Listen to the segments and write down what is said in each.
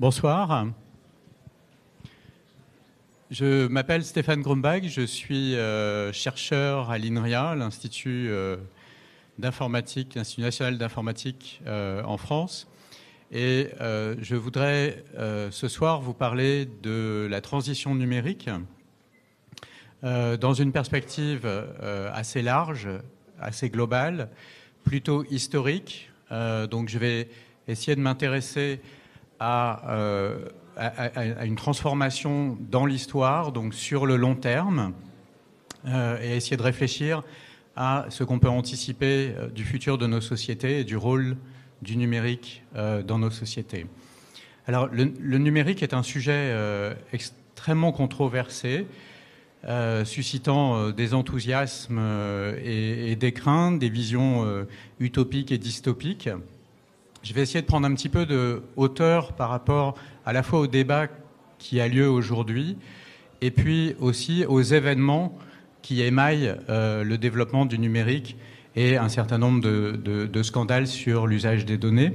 Bonsoir. Je m'appelle Stéphane Grumbach, je suis euh, chercheur à l'INRIA, l'Institut euh, d'informatique, l'Institut national d'informatique euh, en France. Et je voudrais ce soir vous parler de la transition numérique dans une perspective assez large, assez globale, plutôt historique. donc je vais essayer de m'intéresser euh, à, une transformation dans l'histoire, donc sur le long terme, euh, et essayer de réfléchir à ce qu'on peut anticiper euh, du futur de nos sociétés et du rôle du numérique dans nos sociétés. Alors, le, numérique est un sujet extrêmement controversé, suscitant des enthousiasmes et, des craintes, des visions utopiques et dystopiques. Je vais essayer de prendre un petit peu de hauteur par rapport à la fois au débat qui a lieu aujourd'hui et puis aussi aux événements qui émaillent euh, le développement du numérique et un certain nombre de, scandales sur l'usage des données.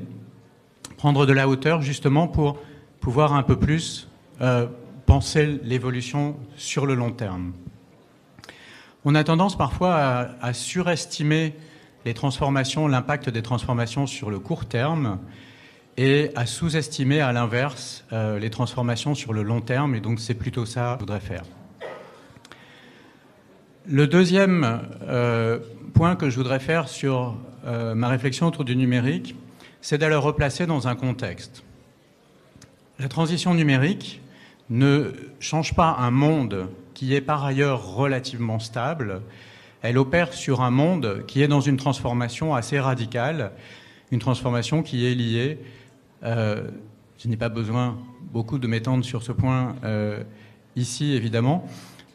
Prendre de la hauteur justement pour pouvoir un peu plus euh, penser l'évolution sur le long terme. On a tendance parfois à, à surestimer les transformations, l'impact des transformations sur le court terme et à sous-estimer à l'inverse euh, les transformations sur le long terme. Et donc c'est plutôt ça que je voudrais faire. Le deuxième euh, point que je voudrais faire sur euh, ma réflexion autour du numérique, c'est d'aller replacer dans un contexte. La transition numérique ne change pas un monde qui est par ailleurs relativement stable, elle opère sur un monde qui est dans une transformation assez radicale, une transformation qui est liée, euh, je n'ai pas besoin beaucoup de m'étendre sur ce point euh, ici évidemment,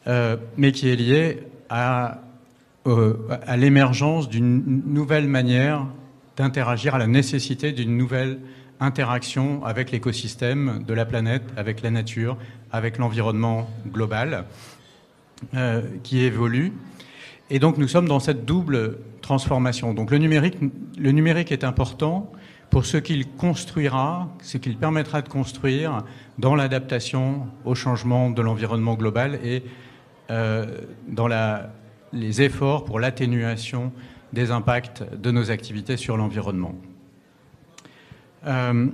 euh, mais qui est liée à, à l'émergence d'une nouvelle manière d'interagir, à la nécessité d'une nouvelle interaction avec l'écosystème de la planète, avec la nature, avec l'environnement global, qui évolue et donc nous sommes dans cette double transformation. Donc le numérique, le numérique est important pour ce qu'il construira, ce qu'il permettra de construire dans l'adaptation au changement de l'environnement global et euh, dans les efforts pour l'atténuation des impacts de nos activités sur l'environnement. Euh,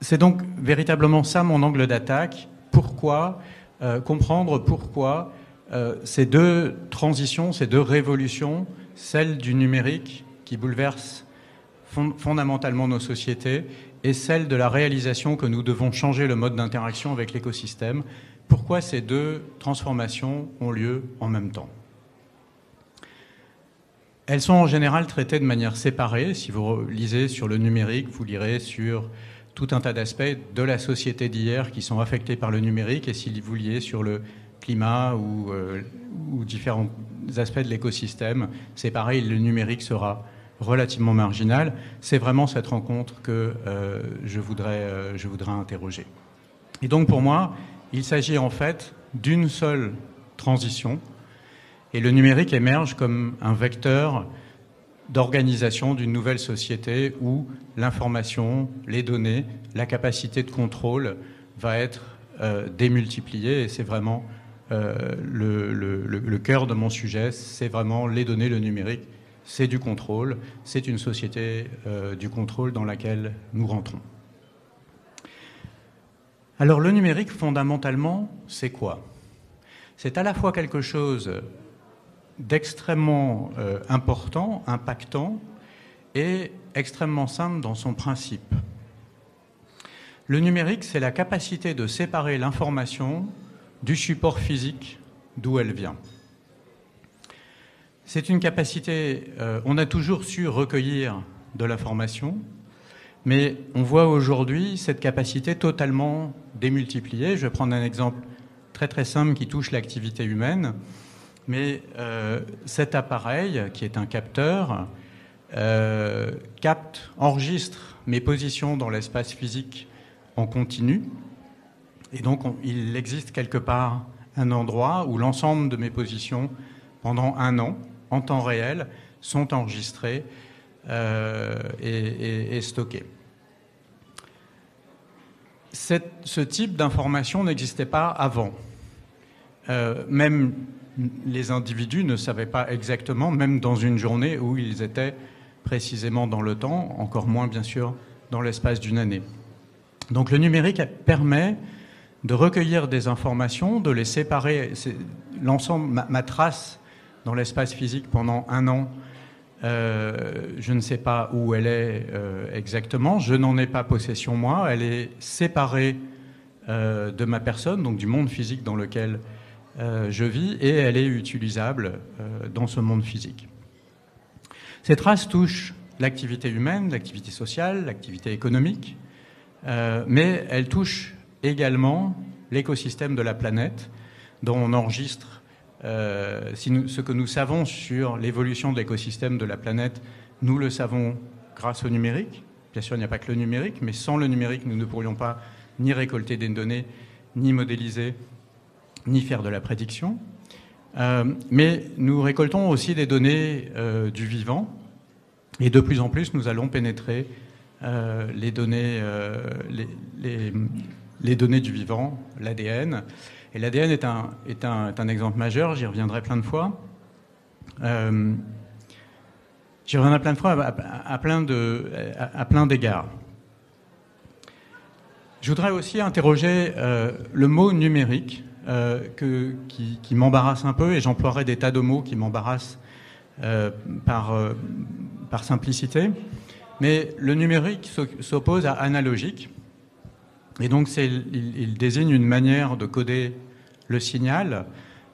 c'est donc véritablement ça mon angle d'attaque. Pourquoi euh, comprendre pourquoi euh, ces deux transitions, ces deux révolutions, celle du numérique qui bouleverse fondamentalement nos sociétés et celle de la réalisation que nous devons changer le mode d'interaction avec l'écosystème, pourquoi ces deux transformations ont lieu en même temps? Elles sont en général traitées de manière séparée. Si vous lisez sur le numérique, vous lirez sur tout un tas d'aspects de la société d'hier qui sont affectés par le numérique, et si vous liez sur le euh, ou, différents aspects de l'écosystème. C'est pareil, le numérique sera relativement marginal. C'est vraiment cette rencontre que euh, je, voudrais, euh, je voudrais interroger. Et donc pour moi, il s'agit en fait d'une seule transition, et le numérique émerge comme un vecteur d'organisation d'une nouvelle société où l'information, les données, la capacité de contrôle va être démultipliée, et c'est vraiment euh, le, cœur de mon sujet, c'est vraiment les données, le numérique, c'est du contrôle, c'est une société euh, du contrôle dans laquelle nous rentrons. Alors le numérique, fondamentalement, c'est quoi? C'est à la fois quelque chose d'extrêmement euh, important, impactant, et extrêmement simple dans son principe. Le numérique, c'est la capacité de séparer l'information du support physique d'où elle vient. C'est une capacité, euh, on a toujours su recueillir de l'information, mais on voit aujourd'hui cette capacité totalement démultipliée. Je vais prendre un exemple très très simple qui touche l'activité humaine, mais euh, cet appareil, qui est un capteur, euh, capte, enregistre mes positions dans l'espace physique en continu, et donc, il existe quelque part un endroit où l'ensemble de mes positions, pendant un an, en temps réel, sont enregistrées euh, et, stockées. ce type d'information n'existait pas avant. Euh, même les individus ne savaient pas exactement, même dans une journée où ils étaient précisément dans le temps, encore moins bien sûr dans l'espace d'une année. Donc le numérique permet de recueillir des informations, de les séparer. L'ensemble, ma, trace dans l'espace physique pendant un an, euh, je ne sais pas où elle est euh, exactement, je n'en ai pas possession moi, elle est séparée euh, de ma personne, donc du monde physique dans lequel je vis, et elle est utilisable dans ce monde physique. Ces traces touchent l'activité humaine, l'activité sociale, l'activité économique, mais elles touchent également l'écosystème de la planète, dont on enregistre euh, ce que nous savons sur l'évolution de l'écosystème de la planète. Nous le savons grâce au numérique. Bien sûr, il n'y a pas que le numérique, mais sans le numérique, nous ne pourrions pas ni récolter des données, ni modéliser, ni faire de la prédiction. Euh, mais nous récoltons aussi des données euh, du vivant, et de plus en plus, nous allons pénétrer les données, les, données du vivant, l'ADN. Et l'ADN est un, exemple majeur, j'y reviendrai plein de fois. Euh, j'y reviendrai plein de fois à, plein, d'égards. Je voudrais aussi interroger euh, le mot numérique euh, qui, m'embarrasse un peu, et j'emploierai des tas de mots qui m'embarrassent par simplicité. Mais le numérique s'oppose à analogique. Et donc, il, désigne une manière de coder le signal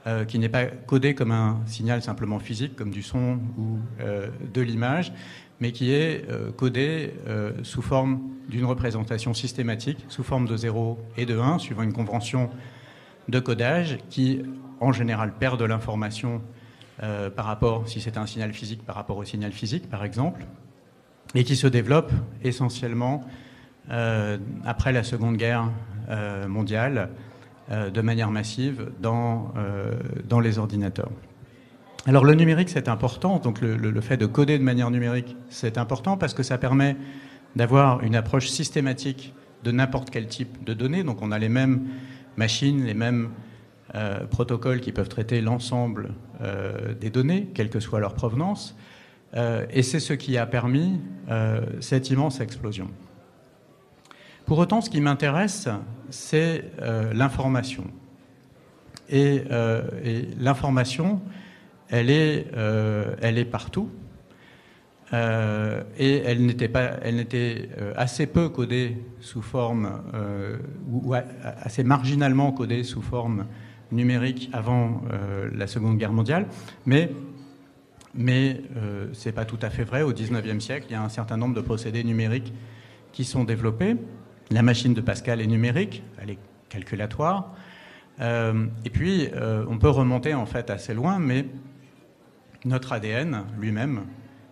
euh, qui n'est pas codé comme un signal simplement physique, comme du son ou euh, de l'image, mais qui est euh, codé sous forme d'une représentation systématique, sous forme de 0 et de 1, suivant une convention de codage qui, en général, perd de l'information par rapport, si c'est un signal physique, par rapport au signal physique, par exemple, et qui se développe essentiellement euh, après la Seconde Guerre euh, mondiale euh, de manière massive dans, dans les ordinateurs. Alors le numérique, c'est important, donc le, le, fait de coder de manière numérique, c'est important parce que ça permet d'avoir une approche systématique de n'importe quel type de données. Donc on a les mêmes machines, les mêmes protocoles qui peuvent traiter l'ensemble des données, quelle que soit leur provenance. Et c'est ce qui a permis cette immense explosion. Pour autant, ce qui m'intéresse, c'est euh, l'information. Euh, et, l'information, elle est, euh, partout. et elle n'était pas, elle n'était assez peu codée sous forme, ou, assez marginalement codée sous forme numérique avant la Seconde Guerre mondiale, mais ce n'est pas tout à fait vrai. Au XIXe siècle, il y a un certain nombre de procédés numériques qui sont développés. La machine de Pascal est numérique, elle est calculatoire. Euh, et puis, euh, on peut remonter en fait assez loin, mais notre ADN lui-même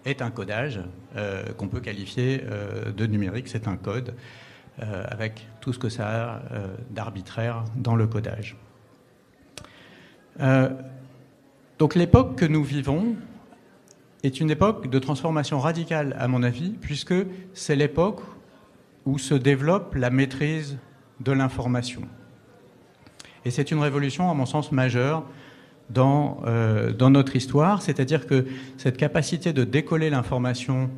est un codage euh, qu'on peut qualifier de numérique. C'est un code avec tout ce que ça a d'arbitraire dans le codage. donc l'époque que nous vivons est une époque de transformation radicale, à mon avis, puisque c'est l'époque où se développe la maîtrise de l'information. Et c'est une révolution, à mon sens, majeure dans, euh, dans notre histoire, c'est-à-dire que cette capacité de décoller l'information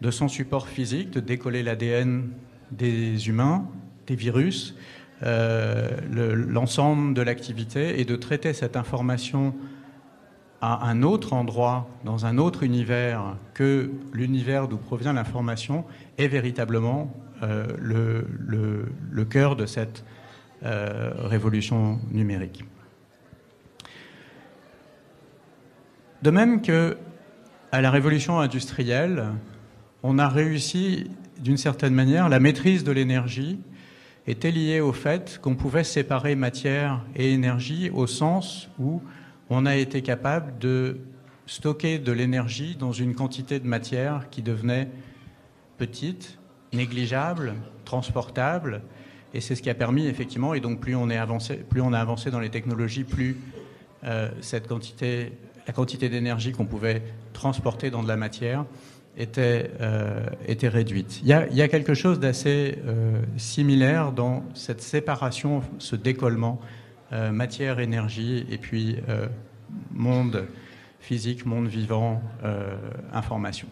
de son support physique, de décoller l'ADN des humains, des virus, euh, l'ensemble de l'activité, et de traiter cette information à un autre endroit, dans un autre univers que l'univers d'où provient l'information, est véritablement euh, le, cœur de cette euh, révolution numérique. De même que à la révolution industrielle, on a réussi d'une certaine manière, la maîtrise de l'énergie était liée au fait qu'on pouvait séparer matière et énergie au sens où on a été capable de stocker de l'énergie dans une quantité de matière qui devenait petite négligeable, transportable, et c'est ce qui a permis effectivement, et donc plus on, est avancé, plus on a avancé dans les technologies, plus euh, cette quantité, la quantité d'énergie qu'on pouvait transporter dans de la matière était, était réduite. Il y, a, il y, a, quelque chose d'assez similaire dans cette séparation, ce décollement matière, énergie et puis monde physique, monde vivant, information.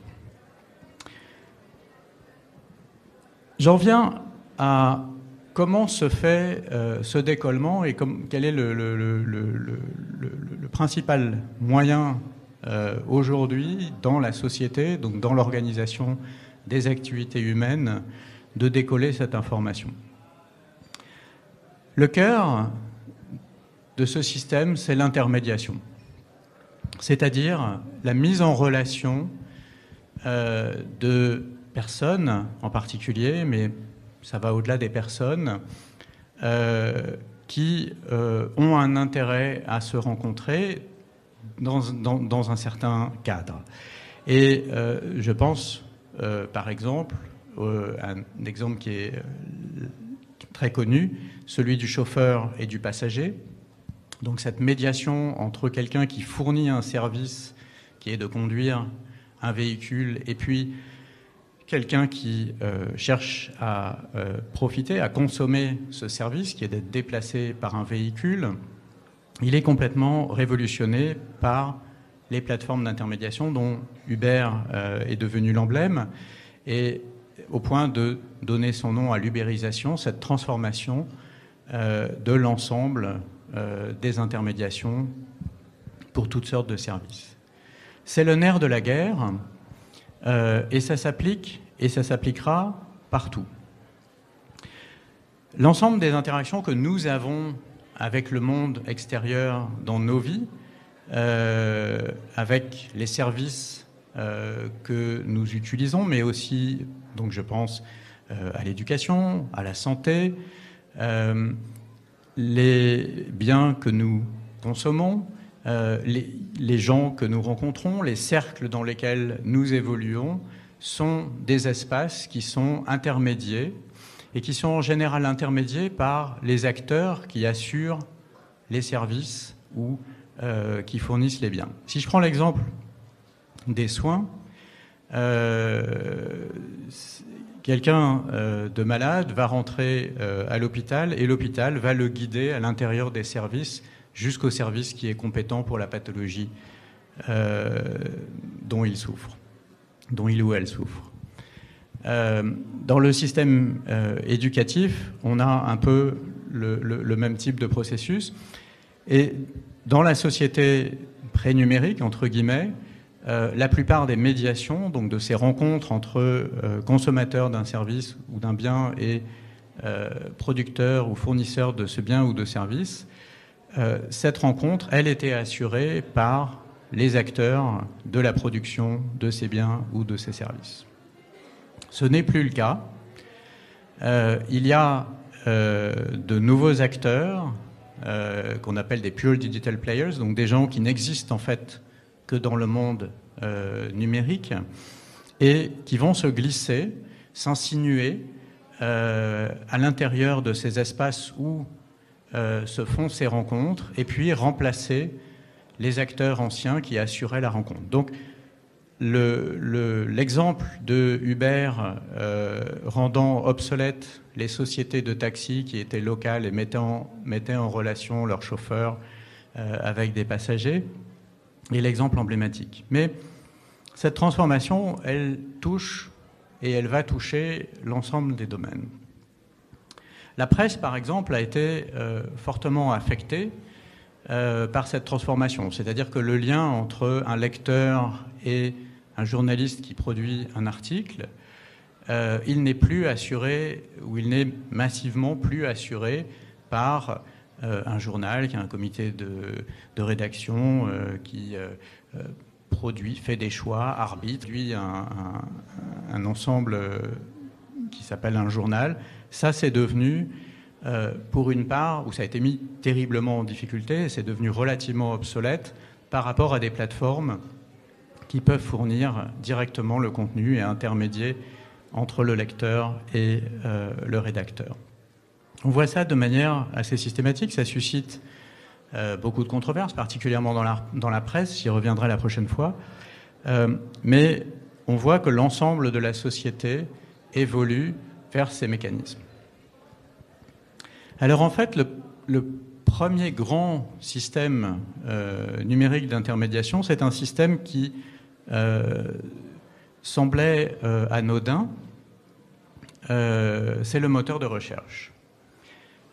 J'en viens à comment se fait euh, ce décollement et quel est le, principal moyen euh, aujourd'hui dans la société, donc dans l'organisation des activités humaines, de décoller cette information? Le cœur de ce système, c'est l'intermédiation, c'est-à-dire la mise en relation euh, de personnes en particulier, mais ça va au-delà des personnes, euh, qui euh, ont un intérêt à se rencontrer dans, un certain cadre. Et euh, je pense, par exemple, un exemple qui est très connu, celui du chauffeur et du passager. Donc cette médiation entre quelqu'un qui fournit un service, qui est de conduire un véhicule, et puis quelqu'un qui euh, cherche à euh, profiter, à consommer ce service, qui est d'être déplacé par un véhicule, il est complètement révolutionné par les plateformes d'intermédiation dont Uber euh, est devenu l'emblème, et au point de donner son nom à l'ubérisation, cette transformation de l'ensemble des intermédiations pour toutes sortes de services. C'est le nerf de la guerre, euh, et ça s'applique et ça s'appliquera partout. L'ensemble des interactions que nous avons avec le monde extérieur dans nos vies, euh, avec les services euh, que nous utilisons, mais aussi, donc je pense, à l'éducation, à la santé, les biens que nous consommons, euh, les, gens que nous rencontrons, les cercles dans lesquels nous évoluons, sont des espaces qui sont intermédiés et qui sont en général intermédiés par les acteurs qui assurent les services ou euh, qui fournissent les biens. Si je prends l'exemple des soins, euh, quelqu'un de malade va rentrer à l'hôpital et l'hôpital va le guider à l'intérieur des services jusqu'au service qui est compétent pour la pathologie euh, dont il souffre, dont il ou elle souffre. Euh, dans le système euh, éducatif, on a un peu le, même type de processus. Et dans la société pré-numérique, entre guillemets, la plupart des médiations, donc de ces rencontres entre consommateurs d'un service ou d'un bien et producteurs ou fournisseurs de ce bien ou de service, euh, cette rencontre, elle était assurée par les acteurs de la production de ces biens ou de ces services. Ce n'est plus le cas. Euh, il y a euh, de nouveaux acteurs qu'on appelle des pure digital players, donc des gens qui n'existent en fait que dans le monde numérique et qui vont se glisser, s'insinuer à l'intérieur de ces espaces où euh, se font ces rencontres et puis remplacer les acteurs anciens qui assuraient la rencontre. Donc l'exemple de Uber euh, rendant obsolètes les sociétés de taxi qui étaient locales et mettant, mettaient en relation leurs chauffeurs euh, avec des passagers est l'exemple emblématique. Mais cette transformation, elle touche et elle va toucher l'ensemble des domaines. La presse, par exemple, a été euh, fortement affectée euh, par cette transformation. C'est-à-dire que le lien entre un lecteur et un journaliste qui produit un article, euh, il n'est plus assuré, ou il n'est massivement plus assuré par un journal qui a un comité de, rédaction qui produit, fait des choix, arbitre, lui un, un ensemble qui s'appelle un journal, ça, c'est devenu, euh, pour une part, où ça a été mis terriblement en difficulté, c'est devenu relativement obsolète par rapport à des plateformes qui peuvent fournir directement le contenu et intermédier entre le lecteur et euh, le rédacteur. On voit ça de manière assez systématique, ça suscite euh, beaucoup de controverses, particulièrement dans la, dans la presse, j'y reviendrai la prochaine fois. mais on voit que l'ensemble de la société évolue ces mécanismes. Alors en fait, le, premier grand système euh, numérique d'intermédiation, c'est un système qui euh, semblait euh, anodin, c'est le moteur de recherche.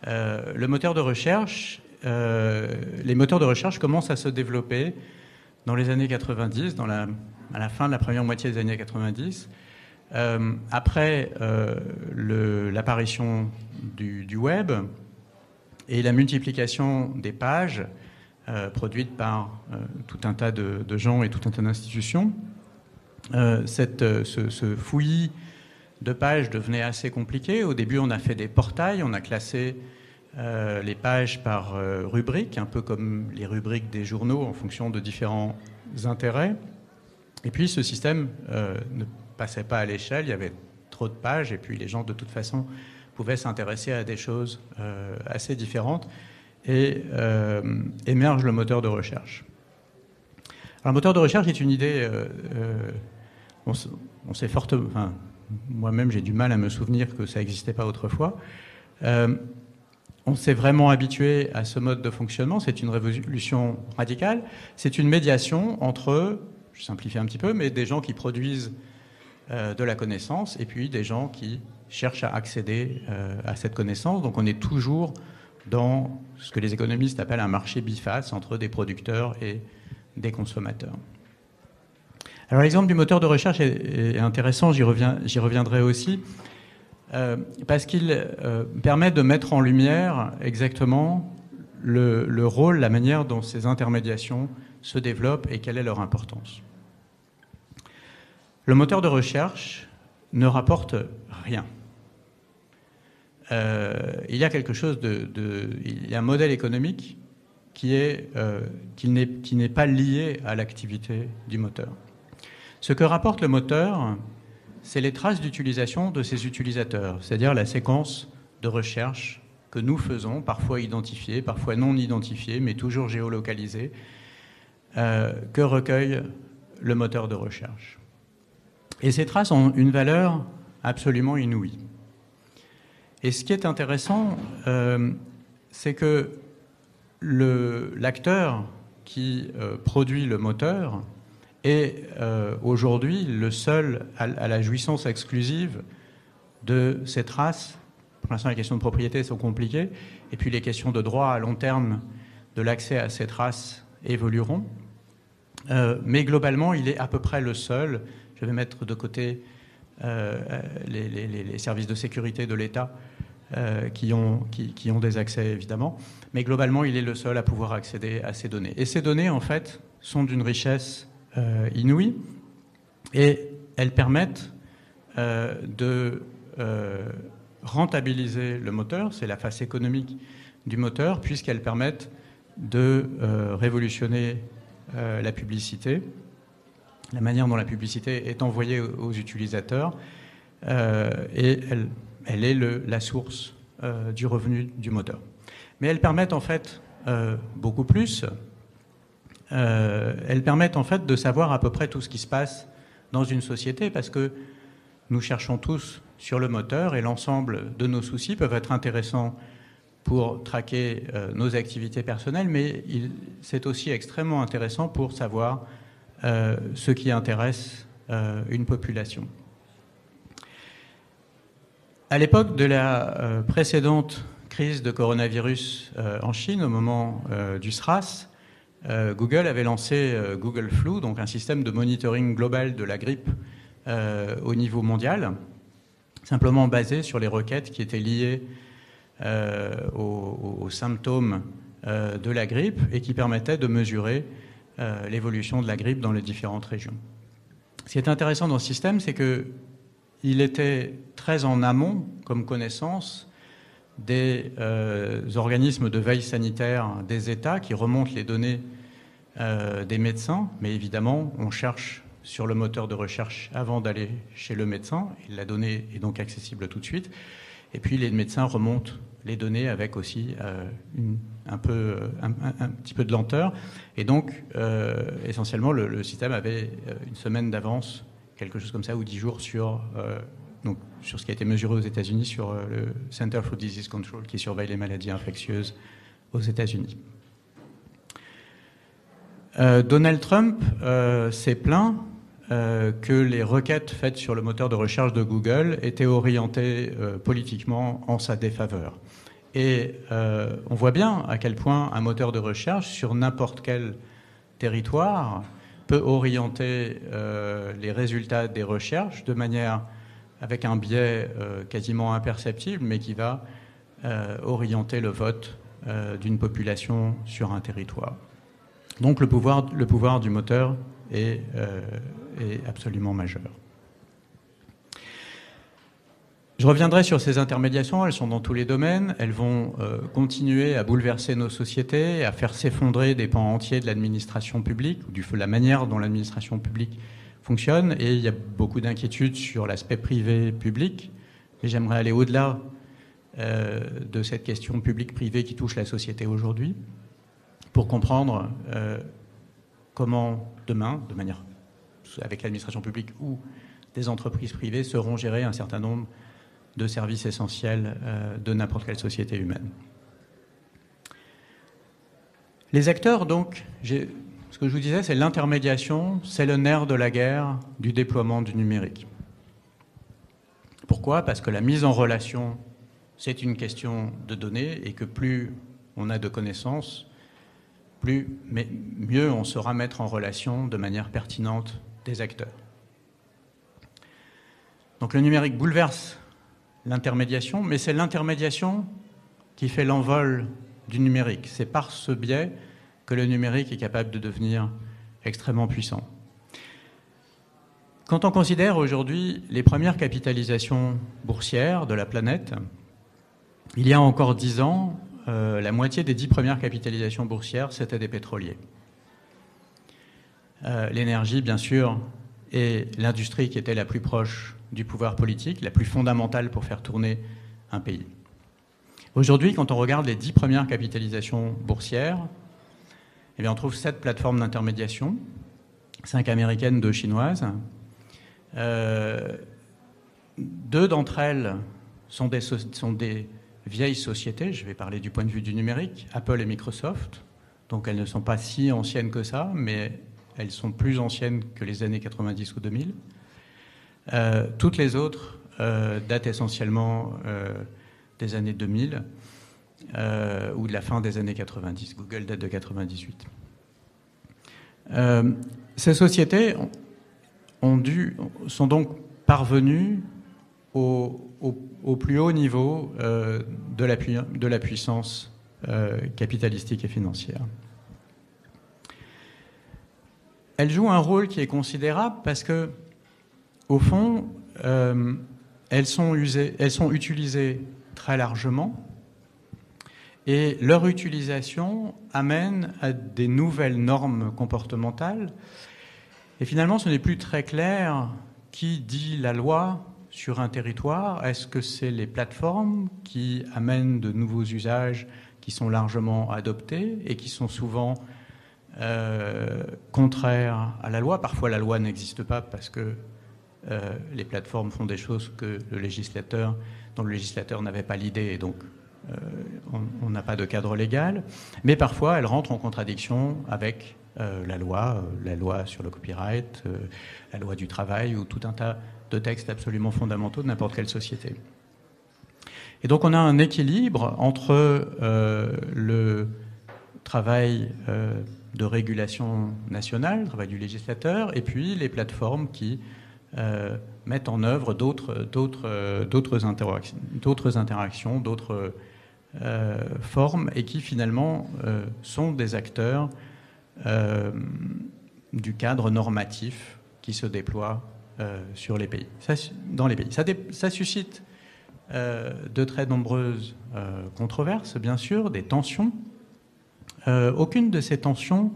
le moteur de recherche, les moteurs de recherche commencent à se développer dans les années 90, dans la, à la fin de la première moitié des années 90. Euh, après euh, l'apparition du, web et la multiplication des pages euh, produites par tout un tas de, gens et tout un tas d'institutions, ce, ce, fouillis de pages devenait assez compliqué. Au début, on a fait des portails, on a classé les pages par rubrique, un peu comme les rubriques des journaux en fonction de différents intérêts. Et puis ce système ne passait pas à l'échelle, il y avait trop de pages, et puis les gens, de toute façon, pouvaient s'intéresser à des choses euh, assez différentes, et euh, émerge le moteur de recherche. Alors, le moteur de recherche est une idée, euh, on, sait fortement, moi-même j'ai du mal à me souvenir que ça n'existait pas autrefois. on s'est vraiment habitué à ce mode de fonctionnement, c'est une révolution radicale, c'est une médiation entre, je simplifie un petit peu, mais des gens qui produisent euh, de la connaissance et puis des gens qui cherchent à accéder euh, à cette connaissance. Donc on est toujours dans ce que les économistes appellent un marché biface entre des producteurs et des consommateurs. Alors l'exemple du moteur de recherche est, intéressant, j'y reviendrai aussi, euh, parce qu'il permet de mettre en lumière exactement le, le, rôle, la manière dont ces intermédiations se développent et quelle est leur importance. Le moteur de recherche ne rapporte rien. Euh, il y a quelque chose de, il y a un modèle économique euh, qui n'est pas lié à l'activité du moteur. Ce que rapporte le moteur, c'est les traces d'utilisation de ses utilisateurs, c'est-à-dire la séquence de recherche que nous faisons, parfois identifiée, parfois non identifiée, mais toujours géolocalisée, euh, que recueille le moteur de recherche. Et ces traces ont une valeur absolument inouïe. Et ce qui est intéressant, euh, c'est que l'acteur qui euh, produit le moteur est euh, aujourd'hui le seul à, la jouissance exclusive de ces traces. Pour l'instant, les questions de propriété sont compliquées, et puis les questions de droit à long terme de l'accès à ces traces évolueront. mais globalement, il est à peu près le seul je vais mettre de côté euh, les, services de sécurité de l'État euh, qui, ont, qui, ont des accès évidemment, mais globalement, il est le seul à pouvoir accéder à ces données. Et ces données, en fait, sont d'une richesse euh, inouïe et elles permettent de rentabiliser le moteur, c'est la face économique du moteur, puisqu'elles permettent de révolutionner la publicité la manière dont la publicité est envoyée aux utilisateurs, euh, et elle, est la source euh, du revenu du moteur. Mais elles permettent en fait euh, beaucoup plus. elles permettent en fait de savoir à peu près tout ce qui se passe dans une société, parce que nous cherchons tous sur le moteur et l'ensemble de nos soucis peuvent être intéressants pour traquer nos activités personnelles, mais c'est aussi extrêmement intéressant pour savoir ce qui intéresse euh, une population. À l'époque de la euh, précédente crise de coronavirus en Chine, au moment du SRAS, Google avait lancé Google Flu, donc un système de monitoring global de la grippe au niveau mondial, simplement basé sur les requêtes qui étaient liées aux, symptômes de la grippe et qui permettaient de mesurer euh, l'évolution de la grippe dans les différentes régions. Ce qui est intéressant dans ce système, c'est qu'il était très en amont, comme connaissance, des euh, organismes de veille sanitaire des États qui remontent les données euh, des médecins, mais évidemment, on cherche sur le moteur de recherche avant d'aller chez le médecin, la donnée est donc accessible tout de suite. Et puis les médecins remontent les données avec aussi euh, un, peu, un, petit peu de lenteur. Et donc, euh, essentiellement, le, système avait euh, une semaine d'avance, quelque chose comme ça, ou 10 jours sur, donc, sur ce qui a été mesuré aux États-Unis sur le Center for Disease Control qui surveille les maladies infectieuses aux États-Unis. Donald Trump s'est plaint que les requêtes faites sur le moteur de recherche de Google étaient orientées politiquement en sa défaveur. Et euh, on voit bien à quel point un moteur de recherche sur n'importe quel territoire peut orienter euh, les résultats des recherches de manière avec un biais euh, quasiment imperceptible, mais qui va orienter le vote d'une population sur un territoire. Donc le pouvoir, le pouvoir du moteur est, est absolument majeur. Je reviendrai sur ces intermédiations, elles sont dans tous les domaines, elles vont euh, continuer à bouleverser nos sociétés, à faire s'effondrer des pans entiers de l'administration publique, ou de la manière dont l'administration publique fonctionne, et il y a beaucoup d'inquiétudes sur l'aspect privé-public, et j'aimerais aller au-delà euh, de cette question publique-privée qui touche la société aujourd'hui, pour comprendre euh, comment demain, de manière avec l'administration publique ou des entreprises privées, seront gérés un certain nombre de services essentiels euh, de n'importe quelle société humaine. Les acteurs, donc, ce que je vous disais, c'est l'intermédiation, c'est le nerf de la guerre du déploiement du numérique. Pourquoi? Parce que la mise en relation, c'est une question de données et que plus on a de connaissances, plus, mais mieux on saura mettre en relation de manière pertinente des acteurs. Donc le numérique bouleverse l'intermédiation, mais c'est l'intermédiation qui fait l'envol du numérique. C'est par ce biais que le numérique est capable de devenir extrêmement puissant. Quand on considère aujourd'hui les premières capitalisations boursières de la planète, il y a encore dix ans, euh, la moitié des dix premières capitalisations boursières, c'était des pétroliers. Euh, l'énergie, bien sûr, et l'industrie qui était la plus proche du pouvoir politique, la plus fondamentale pour faire tourner un pays. Aujourd'hui, quand on regarde les dix premières capitalisations boursières, eh bien, on trouve sept plateformes d'intermédiation, cinq américaines, deux chinoises. Euh, deux d'entre elles sont des vieilles sociétés, je vais parler du point de vue du numérique, Apple et Microsoft. Donc elles ne sont pas si anciennes que ça, mais elles sont plus anciennes que les années 90 ou 2000. Euh, toutes les autres euh, datent essentiellement euh, des années 2000 ou de la fin des années 90. Google date de 98. ces sociétés sont donc parvenues au, au, plus haut niveau de la, de, la, puissance capitalistique et financière. Elles jouent un rôle qui est considérable parce que au fond, euh, elles, sont elles sont utilisées très largement et leur utilisation amène à des nouvelles normes comportementales. Et finalement, ce n'est plus très clair qui dit la loi sur un territoire. Est-ce que c'est les plateformes qui amènent de nouveaux usages qui sont largement adoptés et qui sont souvent euh, contraires à la loi Parfois, la loi n'existe pas parce que euh, les plateformes font des choses que le législateur, dont le législateur n'avait pas l'idée, et donc euh, on n'a pas de cadre légal. Mais parfois, elles rentrent en contradiction avec la loi, la loi sur le copyright, la loi du travail, ou tout un tas de textes absolument fondamentaux de n'importe quelle société. Et donc on a un équilibre entre le travail de régulation nationale, le travail du législateur, et puis les plateformes qui euh, mettent en œuvre d'autres, d'autres, interactions, d'autres, euh, formes, et qui finalement euh, sont des acteurs du cadre normatif qui se déploie dans les pays. Ça suscite de très nombreuses controverses, bien sûr, des tensions. Aucune de ces tensions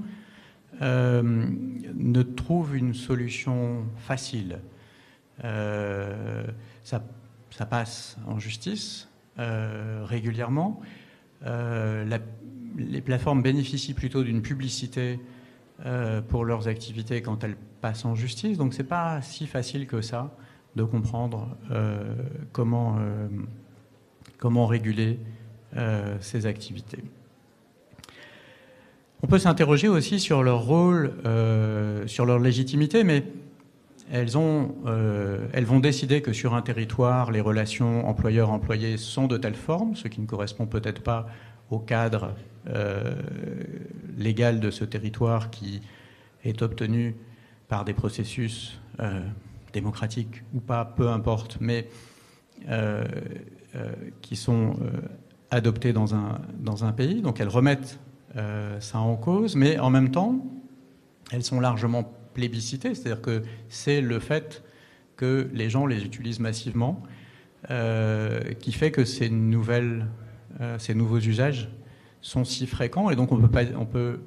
euh, ne trouve une solution facile. Euh, ça, passe en justice euh, régulièrement. les plateformes bénéficient plutôt d'une publicité pour leurs activités quand elles passent en justice. Donc c'est pas si facile que ça de comprendre comment réguler ces activités. On peut s'interroger aussi sur leur rôle, sur leur légitimité, mais euh, elles vont décider que sur un territoire, les relations employeur-employé sont de telle forme, ce qui ne correspond peut-être pas au cadre euh, légal de ce territoire qui est obtenu par des processus euh, démocratiques ou pas, peu importe, mais qui sont adoptés dans un, dans un pays. Donc elles remettent ça en cause, mais en même temps, elles sont largement plébiscité, c'est-à-dire que c'est le fait que les gens les utilisent massivement euh, qui fait que ces, nouvelles, euh, ces nouveaux usages sont si fréquents et donc on peut, pas, on peut,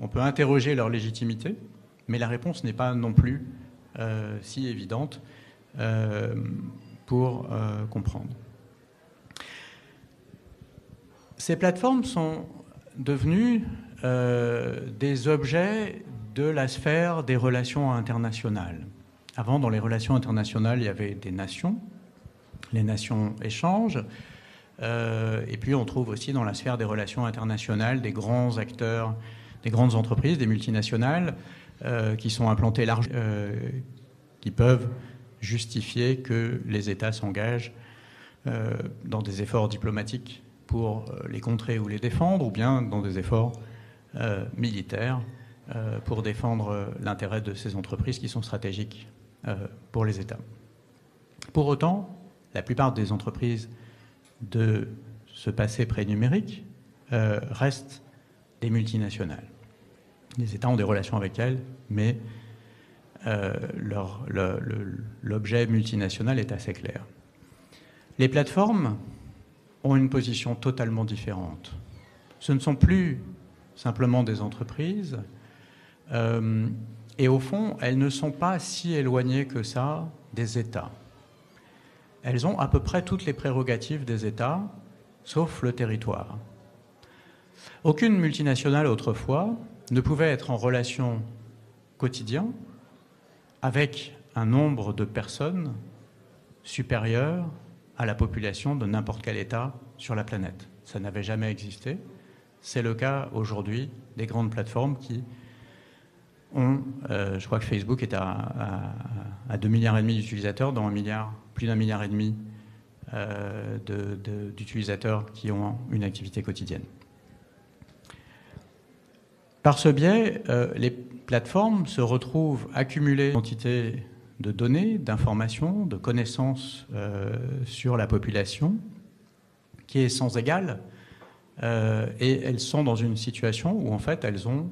on peut interroger leur légitimité, mais la réponse n'est pas non plus euh, si évidente pour comprendre. Ces plateformes sont devenues des objets de la sphère des relations internationales. Avant, dans les relations internationales, il y avait des nations, les nations échangent, euh, et puis on trouve aussi dans la sphère des relations internationales des grands acteurs, des grandes entreprises, des multinationales euh, qui sont implantées large, euh, qui peuvent justifier que les États s'engagent dans des efforts diplomatiques pour les contrer ou les défendre, ou bien dans des efforts militaires euh, pour défendre euh, l'intérêt de ces entreprises qui sont stratégiques euh, pour les États. Pour autant, la plupart des entreprises de ce passé pré-numérique restent des multinationales. Les États ont des relations avec elles, mais l'objet multinational est assez clair. Les plateformes ont une position totalement différente. Ce ne sont plus simplement des entreprises, euh, et au fond, elles ne sont pas si éloignées que ça des États. Elles ont à peu près toutes les prérogatives des États, sauf le territoire. Aucune multinationale autrefois ne pouvait être en relation quotidien avec un nombre de personnes supérieur à la population de n'importe quel État sur la planète. Ça n'avait jamais existé. C'est le cas aujourd'hui des grandes plateformes qui euh, je crois que Facebook est à, à, 2 milliards et demi d'utilisateurs, dont un milliard, plus d'un milliard et demi euh, d'utilisateurs qui ont une activité quotidienne. Par ce biais, euh, les plateformes se retrouvent accumulées quantité de données, d'informations, de connaissances sur la population qui est sans égale. et elles sont dans une situation où en fait elles ont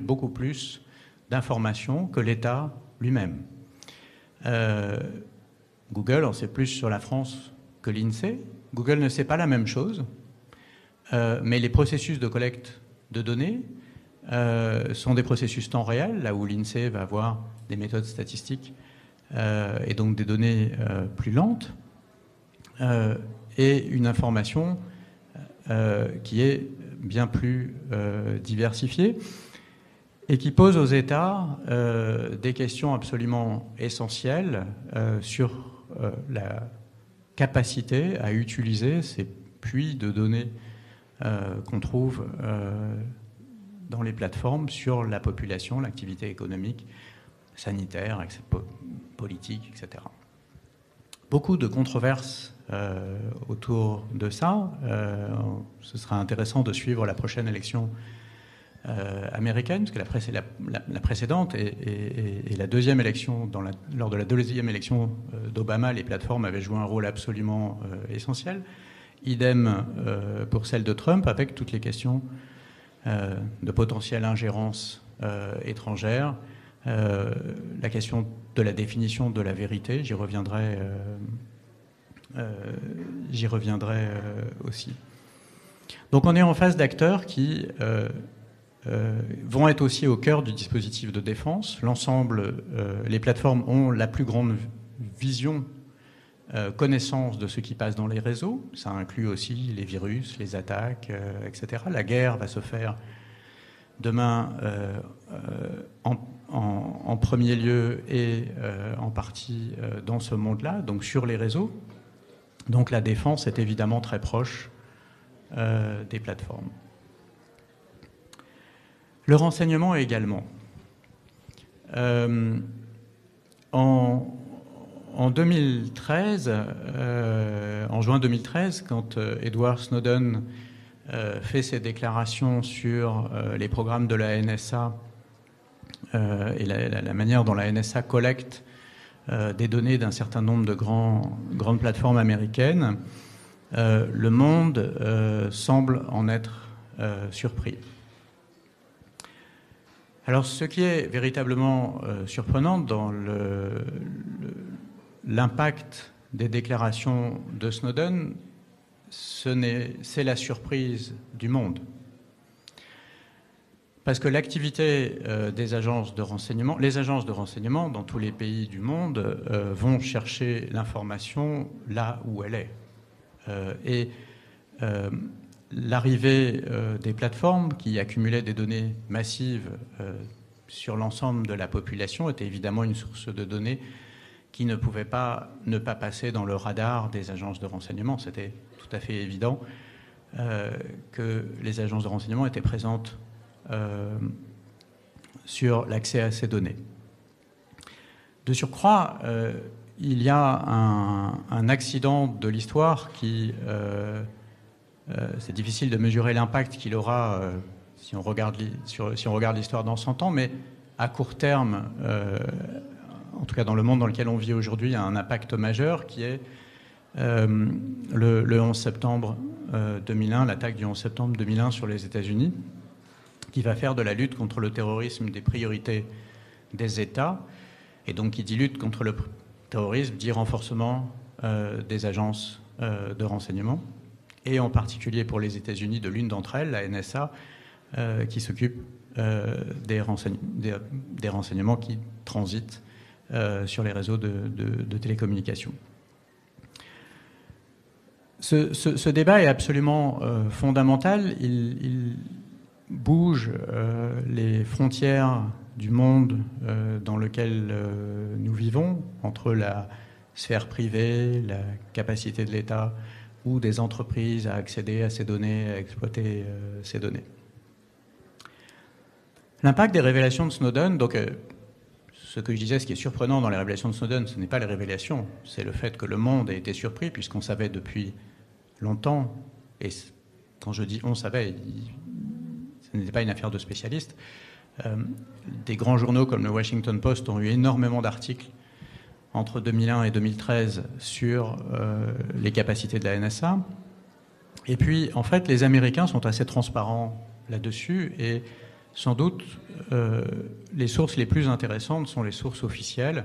beaucoup plus d'informations que l'État lui-même. Euh, Google en sait plus sur la France que l'INSEE. Google ne sait pas la même chose, euh, mais les processus de collecte de données euh, sont des processus temps réel, là où l'INSEE va avoir des méthodes statistiques et donc des données plus lentes, et une information qui est bien plus diversifiée et qui pose aux États euh, des questions absolument essentielles euh, sur euh, la capacité à utiliser ces puits de données qu'on trouve dans les plateformes sur la population, l'activité économique, sanitaire, politique, etc. Beaucoup de controverses autour de ça. ce sera intéressant de suivre la prochaine élection euh, américaine, parce que la, précédente et, la deuxième élection, lors de la deuxième élection euh, d'Obama, les plateformes avaient joué un rôle absolument euh, essentiel. Idem pour celle de Trump, avec toutes les questions de potentielle ingérence étrangère, la question de la définition de la vérité, j'y reviendrai, j'y reviendrai aussi. Donc on est en face d'acteurs qui euh, vont être aussi au cœur du dispositif de défense. L'ensemble, euh, les plateformes ont la plus grande vision, euh, connaissance de ce qui passe dans les réseaux. Ça inclut aussi les virus, les attaques, etc. La guerre va se faire demain en, premier lieu et en partie dans ce monde-là, donc sur les réseaux. Donc la défense est évidemment très proche des plateformes. Le renseignement également. Euh, en, 2013, euh, en juin 2013, quand euh, Edward Snowden fait ses déclarations sur les programmes de la NSA et la, manière dont la NSA collecte des données d'un certain nombre de grandes plateformes américaines, le monde semble en être surpris. Alors, ce qui est véritablement euh, surprenant dans l'impact des déclarations de Snowden, c'est la surprise du monde. Parce que l'activité euh, des agences de renseignement, les agences de renseignement dans tous les pays du monde euh, vont chercher l'information là où elle est. et l'arrivée euh, des plateformes qui accumulaient des données massives euh, sur l'ensemble de la population était évidemment une source de données qui ne pouvait pas ne pas passer dans le radar des agences de renseignement. C'était tout à fait évident euh, que les agences de renseignement étaient présentes sur l'accès à ces données. De surcroît, il y a un, accident de l'histoire qui euh, c'est difficile de mesurer l'impact qu'il aura euh, si on regarde l'histoire dans 100 ans, mais à court terme, euh, en tout cas dans le monde dans lequel on vit aujourd'hui, a un impact majeur qui est le, 11 septembre 2001, l'attaque du 11 septembre 2001 sur les États-Unis, qui va faire de la lutte contre le terrorisme des priorités des États, et donc qui dit lutte contre le terrorisme dit renforcement des agences de renseignement et en particulier pour les États-Unis de l'une d'entre elles, la NSA, euh, qui s'occupe euh, des, renseignements qui transitent euh, sur les réseaux de, télécommunications. Ce, débat est absolument fondamental. Il, bouge les frontières du monde dans lequel nous vivons, entre la sphère privée, la capacité de l'État ou des entreprises à accéder à ces données, à exploiter euh, ces données. L'impact des révélations de Snowden, donc euh, ce que je disais, ce qui est surprenant dans les révélations de Snowden, ce n'est pas les révélations, c'est le fait que le monde a été surpris, puisqu'on savait depuis longtemps, et quand je dis on savait, ce n'était pas une affaire de spécialistes, euh, des grands journaux comme le Washington Post ont eu énormément d'articles entre 2001 et 2013 sur euh, les capacités de la NSA. Et puis, en fait, les Américains sont assez transparents là-dessus et sans doute euh, les sources les plus intéressantes sont les sources officielles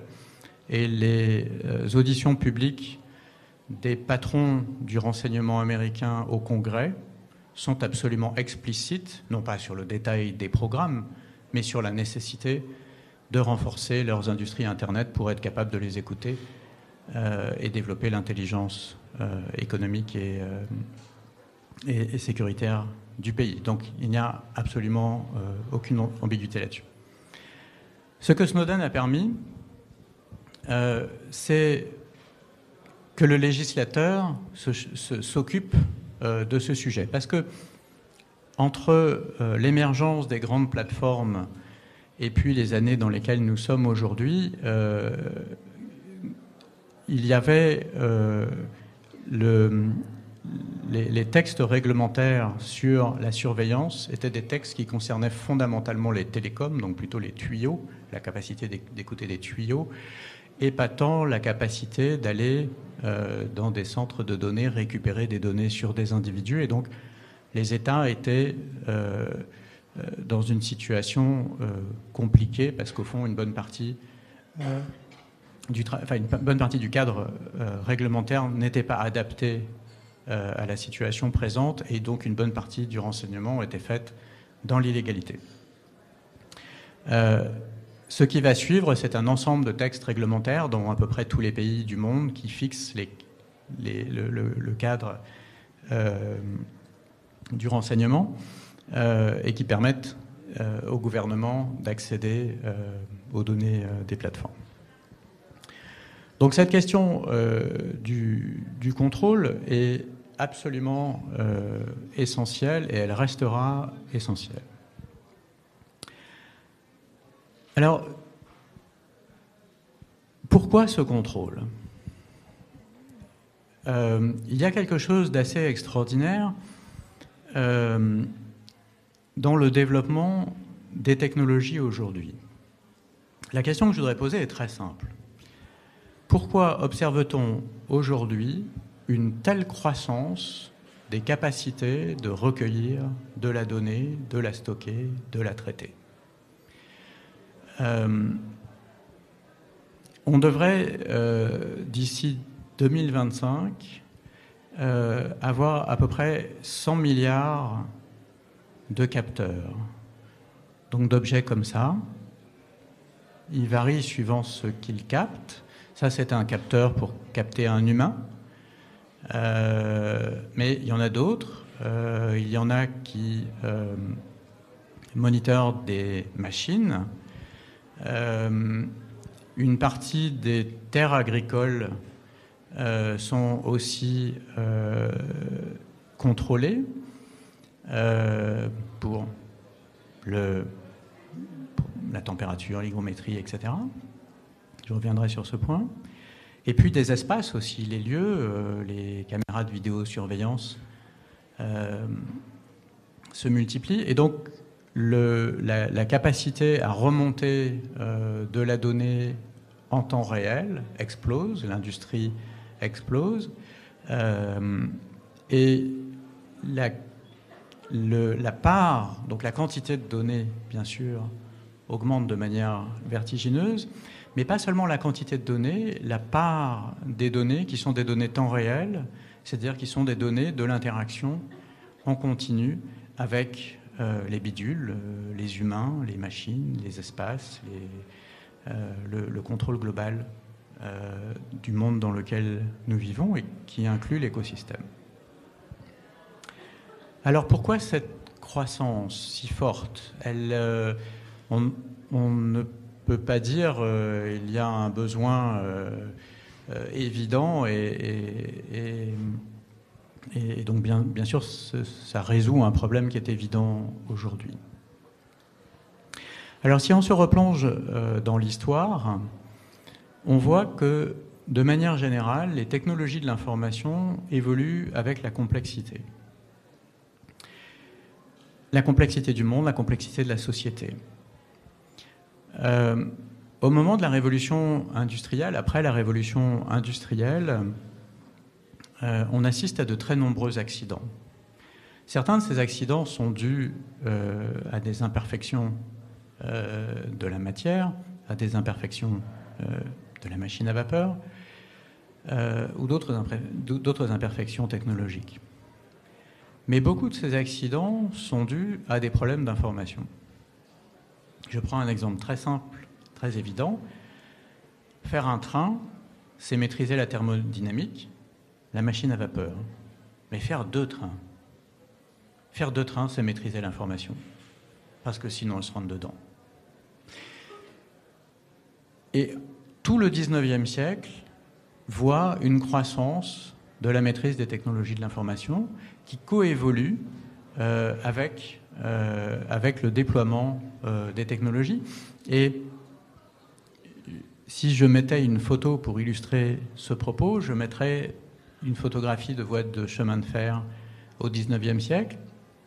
et les auditions publiques des patrons du renseignement américain au Congrès sont absolument explicites, non pas sur le détail des programmes, mais sur la nécessité de renforcer leurs industries Internet pour être capables de les écouter euh, et développer l'intelligence euh, économique euh, et, et, sécuritaire du pays. Donc il n'y a absolument aucune ambiguïté là-dessus. Ce que Snowden a permis, c'est que le législateur s'occupe de ce sujet. Parce que entre l'émergence des grandes plateformes et puis les années dans lesquelles nous sommes aujourd'hui, euh, il y avait euh, le, les, textes réglementaires sur la surveillance étaient des textes qui concernaient fondamentalement les télécoms, donc plutôt les tuyaux, la capacité d'écouter des tuyaux, et pas tant la capacité d'aller euh, dans des centres de données récupérer des données sur des individus. Et donc les États étaient euh, dans une situation euh, compliquée parce qu'au fond, une bonne partie du, une bonne partie du cadre euh, réglementaire n'était pas adapté à la situation présente et donc une bonne partie du renseignement était faite dans l'illégalité. Ce qui va suivre, c'est un ensemble de textes réglementaires dans à peu près tous les pays du monde qui fixent le, cadre du renseignement. Euh, et qui permettent au gouvernement d'accéder aux données des plateformes. Donc cette question du, contrôle est absolument essentielle et elle restera essentielle. Alors, pourquoi ce contrôle? Euh, Il y a quelque chose d'assez extraordinaire euh, dans le développement des technologies aujourd'hui. La question que je voudrais poser est très simple. Pourquoi observe-t-on aujourd'hui une telle croissance des capacités de recueillir de la donnée, de la stocker, de la traiter? Euh, on devrait, euh, d'ici 2025, euh, avoir à peu près 100 milliards de capteurs, donc d'objets comme ça. Il varie suivant ce qu'il capte. Ça, c'est un capteur pour capter un humain. mais il y en a d'autres. il y en a qui monitorent des machines. Euh, une partie des terres agricoles euh, sont aussi euh, contrôlées pour, la température, l'hygrométrie, etc. Je reviendrai sur ce point. Et puis des espaces aussi, les lieux, les caméras de vidéosurveillance se multiplient. Et donc la, capacité à remonter euh, de la donnée en temps réel explose, l'industrie explose, euh, et la, la, part, donc la quantité de données, bien sûr, augmente de manière vertigineuse, mais pas seulement la quantité de données, la part des données qui sont des données temps réel, c'est-à-dire qui sont des données de l'interaction en continu avec les bidules, euh, les humains, les machines, les espaces, euh, le, contrôle global du monde dans lequel nous vivons et qui inclut l'écosystème. Alors pourquoi cette croissance si forte? Elle, on, ne peut pas dire il y a un besoin évident et donc, bien, bien sûr, ça résout un problème qui est évident aujourd'hui. Alors, si on se replonge euh, dans l'histoire, on voit que, de manière générale, les technologies de l'information évoluent avec la complexité. La complexité du monde, la complexité de la société. Euh, au moment de la révolution industrielle, après la révolution industrielle, euh, on assiste à de très nombreux accidents. Certains de ces accidents sont dus euh, à des imperfections euh, de la matière, à des imperfections de la machine à vapeur, ou d'autres imperfections technologiques. Mais beaucoup de ces accidents sont dus à des problèmes d'information. Je prends un exemple très simple, très évident. Faire un train, c'est maîtriser la thermodynamique, la machine à vapeur. Mais faire deux trains, faire deux trains, c'est maîtriser l'information. Parce que sinon, elle se rentre dedans. Et tout le 19e siècle voit une croissance de la maîtrise des technologies de l'information qui coévolue euh, avec, euh, avec le déploiement euh, des technologies. Et si je mettais une photo pour illustrer ce propos, je mettrais une photographie de voie de chemin de fer au XIXe siècle